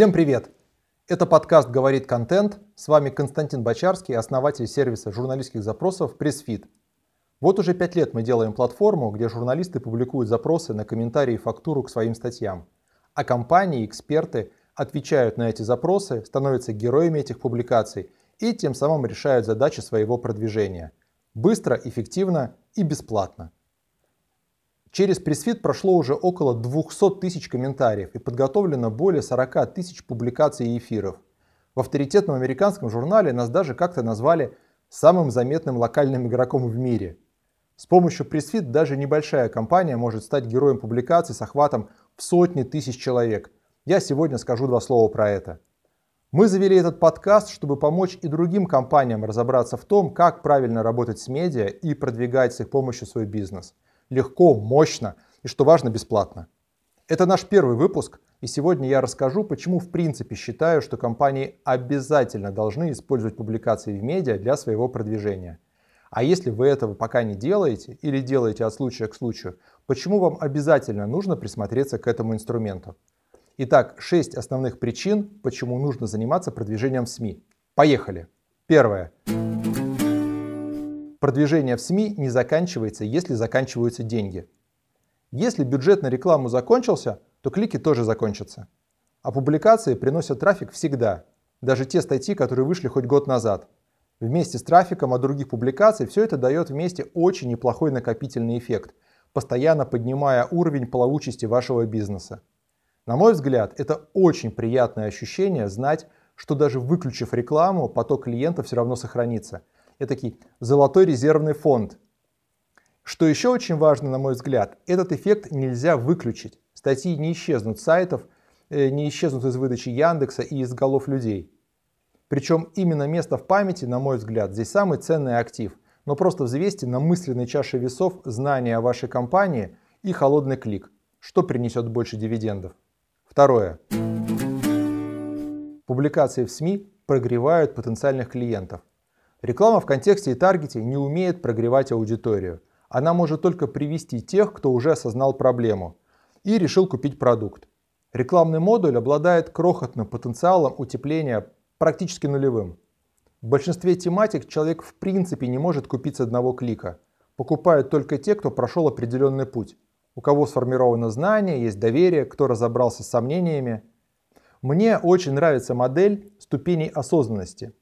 Всем привет! Это подкаст «Говорит контент». С вами Константин Бочарский, основатель сервиса журналистских запросов PressFit. Вот уже пять лет мы делаем платформу, где журналисты публикуют запросы на комментарии и фактуру к своим статьям. А компании эксперты отвечают на эти запросы, становятся героями этих публикаций и тем самым решают задачи своего продвижения. Быстро, эффективно и бесплатно. Через пресс-фит прошло уже около 200 тысяч комментариев и подготовлено более 40 тысяч публикаций и эфиров. В авторитетном американском журнале нас даже как-то назвали самым заметным локальным игроком в мире. С помощью пресс-фит даже небольшая компания может стать героем публикаций с охватом в сотни тысяч человек. Я сегодня скажу два слова про это. Мы завели этот подкаст, чтобы помочь и другим компаниям разобраться в том, как правильно работать с медиа и продвигать с их помощью свой бизнес – легко, мощно и, что важно, бесплатно. Это наш первый выпуск, и сегодня я расскажу, почему в принципе считаю, что компании обязательно должны использовать публикации в медиа для своего продвижения. А если вы этого пока не делаете или делаете от случая к случаю, почему вам обязательно нужно присмотреться к этому инструменту? Итак, 6 основных причин, почему нужно заниматься продвижением в СМИ. Поехали! Первое. Продвижение в СМИ не заканчивается, если заканчиваются деньги. Если бюджет на рекламу закончился, то клики тоже закончатся. А публикации приносят трафик всегда, даже те статьи, которые вышли хоть год назад. Вместе с трафиком от других публикаций все это дает вместе очень неплохой накопительный эффект, постоянно поднимая уровень плавучести вашего бизнеса. На мой взгляд, это очень приятное ощущение знать, что даже выключив рекламу, поток клиентов все равно сохранится – этакий золотой резервный фонд. Что еще очень важно, на мой взгляд, этот эффект нельзя выключить. Статьи не исчезнут с сайтов, э, не исчезнут из выдачи Яндекса и из голов людей. Причем именно место в памяти, на мой взгляд, здесь самый ценный актив. Но просто взвесьте на мысленной чаше весов знания о вашей компании и холодный клик. Что принесет больше дивидендов? Второе. Публикации в СМИ прогревают потенциальных клиентов. Реклама в контексте и таргете не умеет прогревать аудиторию. Она может только привести тех, кто уже осознал проблему и решил купить продукт. Рекламный модуль обладает крохотным потенциалом утепления практически нулевым. В большинстве тематик человек в принципе не может купить с одного клика. Покупают только те, кто прошел определенный путь. У кого сформировано знание, есть доверие, кто разобрался с сомнениями. Мне очень нравится модель ступеней осознанности –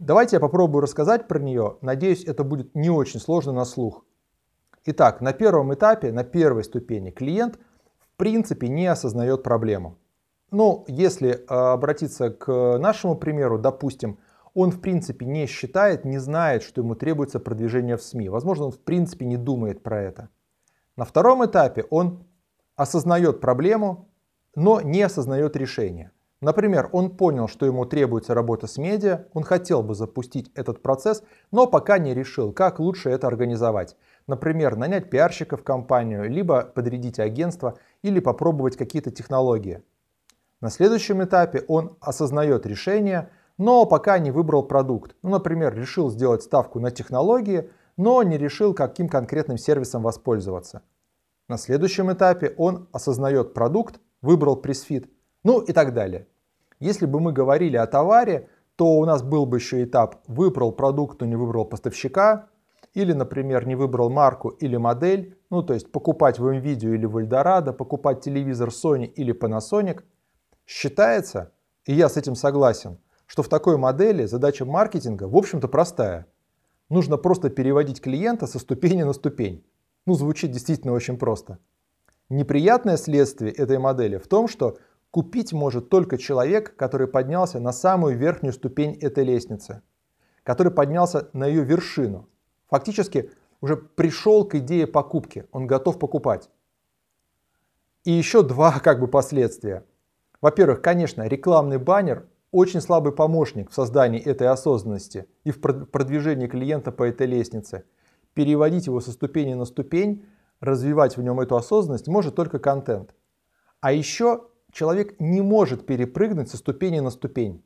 Давайте я попробую рассказать про нее. Надеюсь, это будет не очень сложно на слух. Итак, на первом этапе, на первой ступени, клиент в принципе не осознает проблему. Но если э, обратиться к нашему примеру, допустим, он в принципе не считает, не знает, что ему требуется продвижение в СМИ. Возможно, он в принципе не думает про это. На втором этапе он осознает проблему, но не осознает решение. Например, он понял, что ему требуется работа с медиа, он хотел бы запустить этот процесс, но пока не решил, как лучше это организовать. Например, нанять пиарщика в компанию, либо подрядить агентство, или попробовать какие-то технологии. На следующем этапе он осознает решение, но пока не выбрал продукт. Ну, например, решил сделать ставку на технологии, но не решил, каким конкретным сервисом воспользоваться. На следующем этапе он осознает продукт, выбрал пресс-фит, ну и так далее. Если бы мы говорили о товаре, то у нас был бы еще этап «выбрал продукт, но не выбрал поставщика», или, например, не выбрал марку или модель, ну то есть покупать в NVIDIA или в Eldorado, покупать телевизор Sony или Panasonic. Считается, и я с этим согласен, что в такой модели задача маркетинга в общем-то простая. Нужно просто переводить клиента со ступени на ступень. Ну, звучит действительно очень просто. Неприятное следствие этой модели в том, что купить может только человек, который поднялся на самую верхнюю ступень этой лестницы, который поднялся на ее вершину. Фактически уже пришел к идее покупки, он готов покупать. И еще два как бы последствия. Во-первых, конечно, рекламный баннер очень слабый помощник в создании этой осознанности и в продвижении клиента по этой лестнице. Переводить его со ступени на ступень, развивать в нем эту осознанность может только контент. А еще человек не может перепрыгнуть со ступени на ступень.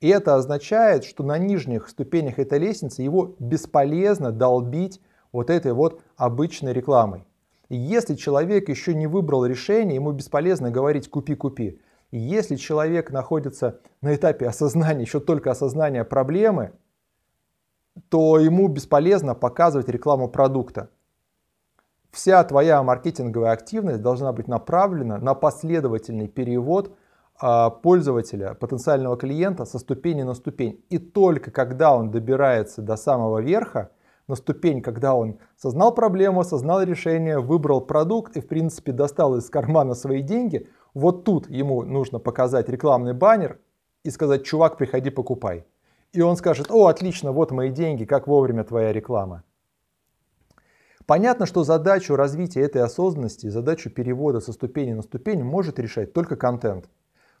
И это означает, что на нижних ступенях этой лестницы его бесполезно долбить вот этой вот обычной рекламой. И если человек еще не выбрал решение, ему бесполезно говорить «купи-купи». Если человек находится на этапе осознания, еще только осознания проблемы, то ему бесполезно показывать рекламу продукта. Вся твоя маркетинговая активность должна быть направлена на последовательный перевод а, пользователя, потенциального клиента со ступени на ступень. И только когда он добирается до самого верха, на ступень, когда он сознал проблему, осознал решение, выбрал продукт и в принципе достал из кармана свои деньги, вот тут ему нужно показать рекламный баннер и сказать, чувак, приходи, покупай. И он скажет, о, отлично, вот мои деньги, как вовремя твоя реклама. Понятно, что задачу развития этой осознанности, задачу перевода со ступени на ступень может решать только контент.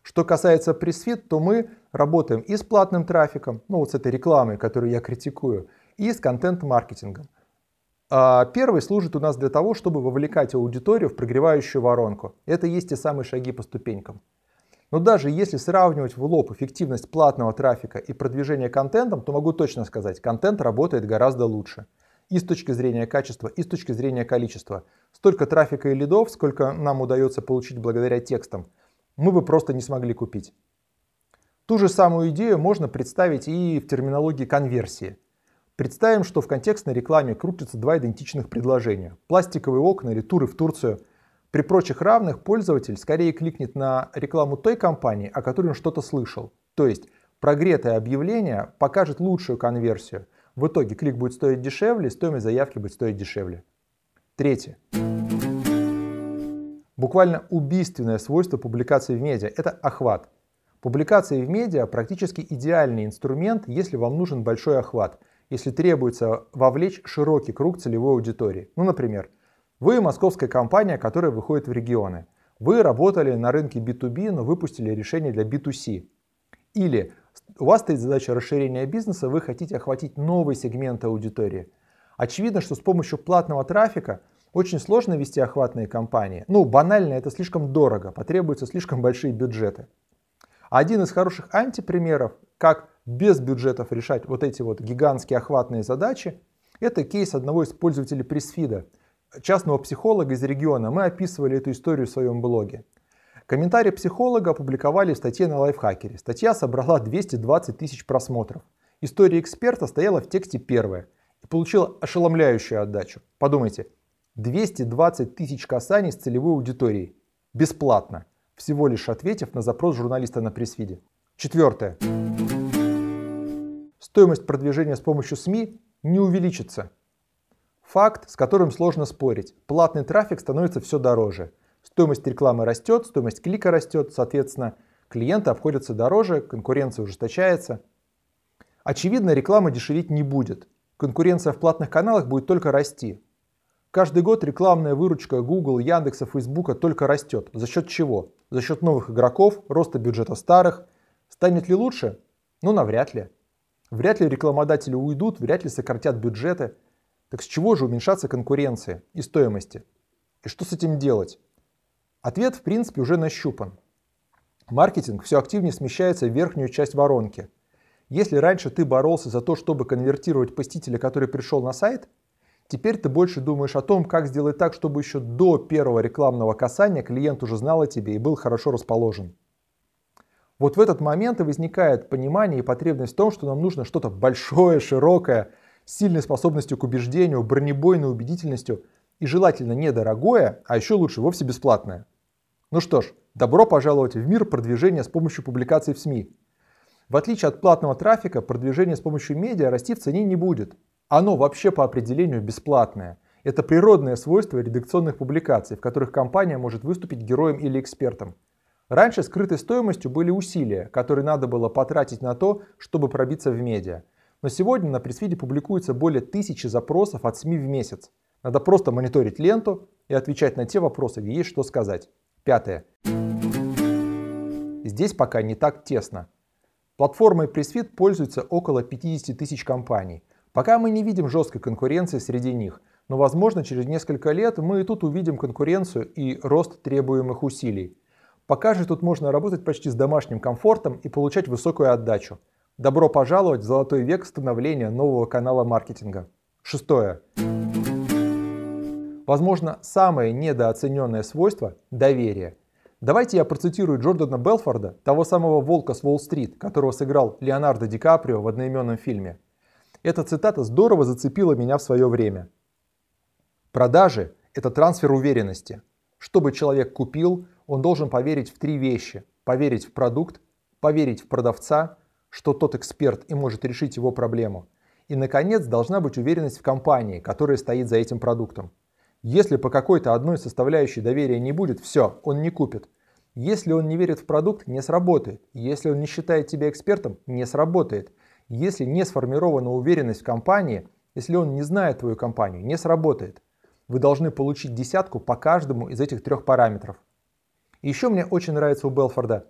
Что касается пресфит, то мы работаем и с платным трафиком, ну вот с этой рекламой, которую я критикую, и с контент-маркетингом. А первый служит у нас для того, чтобы вовлекать аудиторию в прогревающую воронку. Это есть те самые шаги по ступенькам. Но даже если сравнивать в лоб эффективность платного трафика и продвижения контентом, то могу точно сказать, контент работает гораздо лучше. И с точки зрения качества, и с точки зрения количества. Столько трафика и лидов, сколько нам удается получить благодаря текстам, мы бы просто не смогли купить. Ту же самую идею можно представить и в терминологии конверсии. Представим, что в контекстной рекламе крутятся два идентичных предложения. Пластиковые окна или туры в Турцию – при прочих равных пользователь скорее кликнет на рекламу той компании, о которой он что-то слышал. То есть прогретое объявление покажет лучшую конверсию. В итоге клик будет стоить дешевле, стоимость заявки будет стоить дешевле. Третье. Буквально убийственное свойство публикации в медиа – это охват. Публикации в медиа практически идеальный инструмент, если вам нужен большой охват, если требуется вовлечь широкий круг целевой аудитории. Ну, например, вы московская компания, которая выходит в регионы. Вы работали на рынке B2B, но выпустили решение для B2C. Или у вас стоит задача расширения бизнеса, вы хотите охватить новый сегмент аудитории. Очевидно, что с помощью платного трафика очень сложно вести охватные кампании. Ну, банально, это слишком дорого, потребуются слишком большие бюджеты. Один из хороших антипримеров, как без бюджетов решать вот эти вот гигантские охватные задачи, это кейс одного из пользователей пресс-фида – частного психолога из региона. Мы описывали эту историю в своем блоге. Комментарий психолога опубликовали в статье на лайфхакере. Статья собрала 220 тысяч просмотров. История эксперта стояла в тексте первая и получила ошеломляющую отдачу. Подумайте, 220 тысяч касаний с целевой аудиторией. Бесплатно. Всего лишь ответив на запрос журналиста на пресс-фиде. Четвертое. Стоимость продвижения с помощью СМИ не увеличится. Факт, с которым сложно спорить. Платный трафик становится все дороже. Стоимость рекламы растет, стоимость клика растет, соответственно, клиенты обходятся дороже, конкуренция ужесточается. Очевидно, реклама дешеветь не будет. Конкуренция в платных каналах будет только расти. Каждый год рекламная выручка Google, Яндекса, Фейсбука только растет. За счет чего? За счет новых игроков, роста бюджета старых. Станет ли лучше? Ну, навряд ли. Вряд ли рекламодатели уйдут, вряд ли сократят бюджеты. Так с чего же уменьшаться конкуренции и стоимости? И что с этим делать? Ответ в принципе уже нащупан. Маркетинг все активнее смещается в верхнюю часть воронки. Если раньше ты боролся за то, чтобы конвертировать посетителя, который пришел на сайт, теперь ты больше думаешь о том, как сделать так, чтобы еще до первого рекламного касания клиент уже знал о тебе и был хорошо расположен. Вот в этот момент и возникает понимание и потребность в том, что нам нужно что-то большое, широкое, сильной способностью к убеждению, бронебойной убедительностью и желательно недорогое, а еще лучше вовсе бесплатное. Ну что ж, добро пожаловать в мир продвижения с помощью публикаций в СМИ. В отличие от платного трафика, продвижение с помощью медиа расти в цене не будет. Оно вообще по определению бесплатное. Это природное свойство редакционных публикаций, в которых компания может выступить героем или экспертом. Раньше скрытой стоимостью были усилия, которые надо было потратить на то, чтобы пробиться в медиа. Но сегодня на пресс-фиде публикуется более тысячи запросов от СМИ в месяц. Надо просто мониторить ленту и отвечать на те вопросы, где есть что сказать. Пятое. Здесь пока не так тесно. Платформой пресс-фид пользуются около 50 тысяч компаний. Пока мы не видим жесткой конкуренции среди них, но возможно через несколько лет мы и тут увидим конкуренцию и рост требуемых усилий. Пока же тут можно работать почти с домашним комфортом и получать высокую отдачу. Добро пожаловать в золотой век становления нового канала маркетинга. Шестое. Возможно, самое недооцененное свойство – доверие. Давайте я процитирую Джордана Белфорда, того самого волка с Уолл-стрит, которого сыграл Леонардо Ди Каприо в одноименном фильме. Эта цитата здорово зацепила меня в свое время. Продажи – это трансфер уверенности. Чтобы человек купил, он должен поверить в три вещи. Поверить в продукт, поверить в продавца, что тот эксперт и может решить его проблему. И, наконец, должна быть уверенность в компании, которая стоит за этим продуктом. Если по какой-то одной составляющей доверия не будет, все, он не купит. Если он не верит в продукт, не сработает. Если он не считает тебя экспертом, не сработает. Если не сформирована уверенность в компании, если он не знает твою компанию, не сработает. Вы должны получить десятку по каждому из этих трех параметров. Еще мне очень нравится у Белфорда.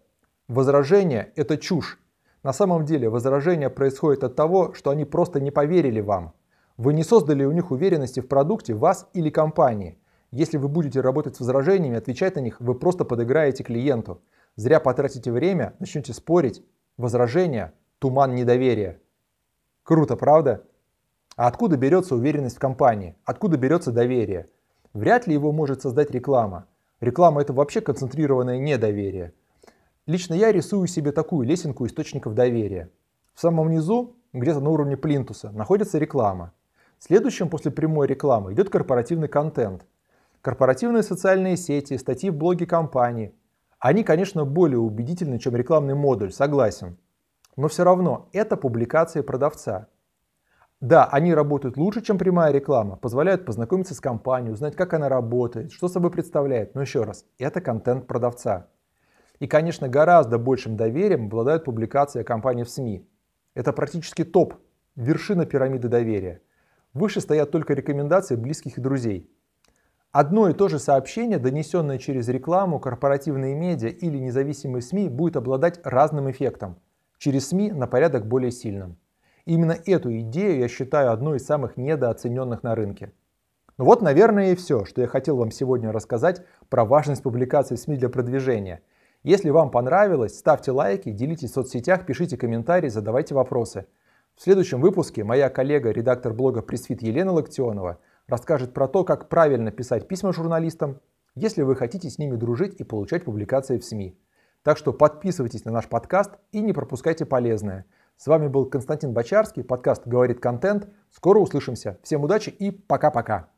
Возражение – это чушь. На самом деле возражение происходит от того, что они просто не поверили вам. Вы не создали у них уверенности в продукте, вас или компании. Если вы будете работать с возражениями, отвечать на них, вы просто подыграете клиенту. Зря потратите время, начнете спорить. Возражения – туман недоверия. Круто, правда? А откуда берется уверенность в компании? Откуда берется доверие? Вряд ли его может создать реклама. Реклама – это вообще концентрированное недоверие. Лично я рисую себе такую лесенку источников доверия. В самом низу, где-то на уровне плинтуса, находится реклама. Следующим после прямой рекламы идет корпоративный контент. Корпоративные социальные сети, статьи в блоге компании. Они, конечно, более убедительны, чем рекламный модуль, согласен. Но все равно это публикации продавца. Да, они работают лучше, чем прямая реклама, позволяют познакомиться с компанией, узнать, как она работает, что собой представляет. Но еще раз, это контент продавца. И, конечно, гораздо большим доверием обладают публикации компании в СМИ. Это практически топ, вершина пирамиды доверия. Выше стоят только рекомендации близких и друзей. Одно и то же сообщение, донесенное через рекламу, корпоративные медиа или независимые СМИ, будет обладать разным эффектом. Через СМИ на порядок более сильным. именно эту идею я считаю одной из самых недооцененных на рынке. Ну вот, наверное, и все, что я хотел вам сегодня рассказать про важность публикации в СМИ для продвижения. Если вам понравилось, ставьте лайки, делитесь в соцсетях, пишите комментарии, задавайте вопросы. В следующем выпуске моя коллега, редактор блога Пресвит Елена Локтионова расскажет про то, как правильно писать письма журналистам, если вы хотите с ними дружить и получать публикации в СМИ. Так что подписывайтесь на наш подкаст и не пропускайте полезное. С вами был Константин Бочарский, подкаст «Говорит контент». Скоро услышимся. Всем удачи и пока-пока.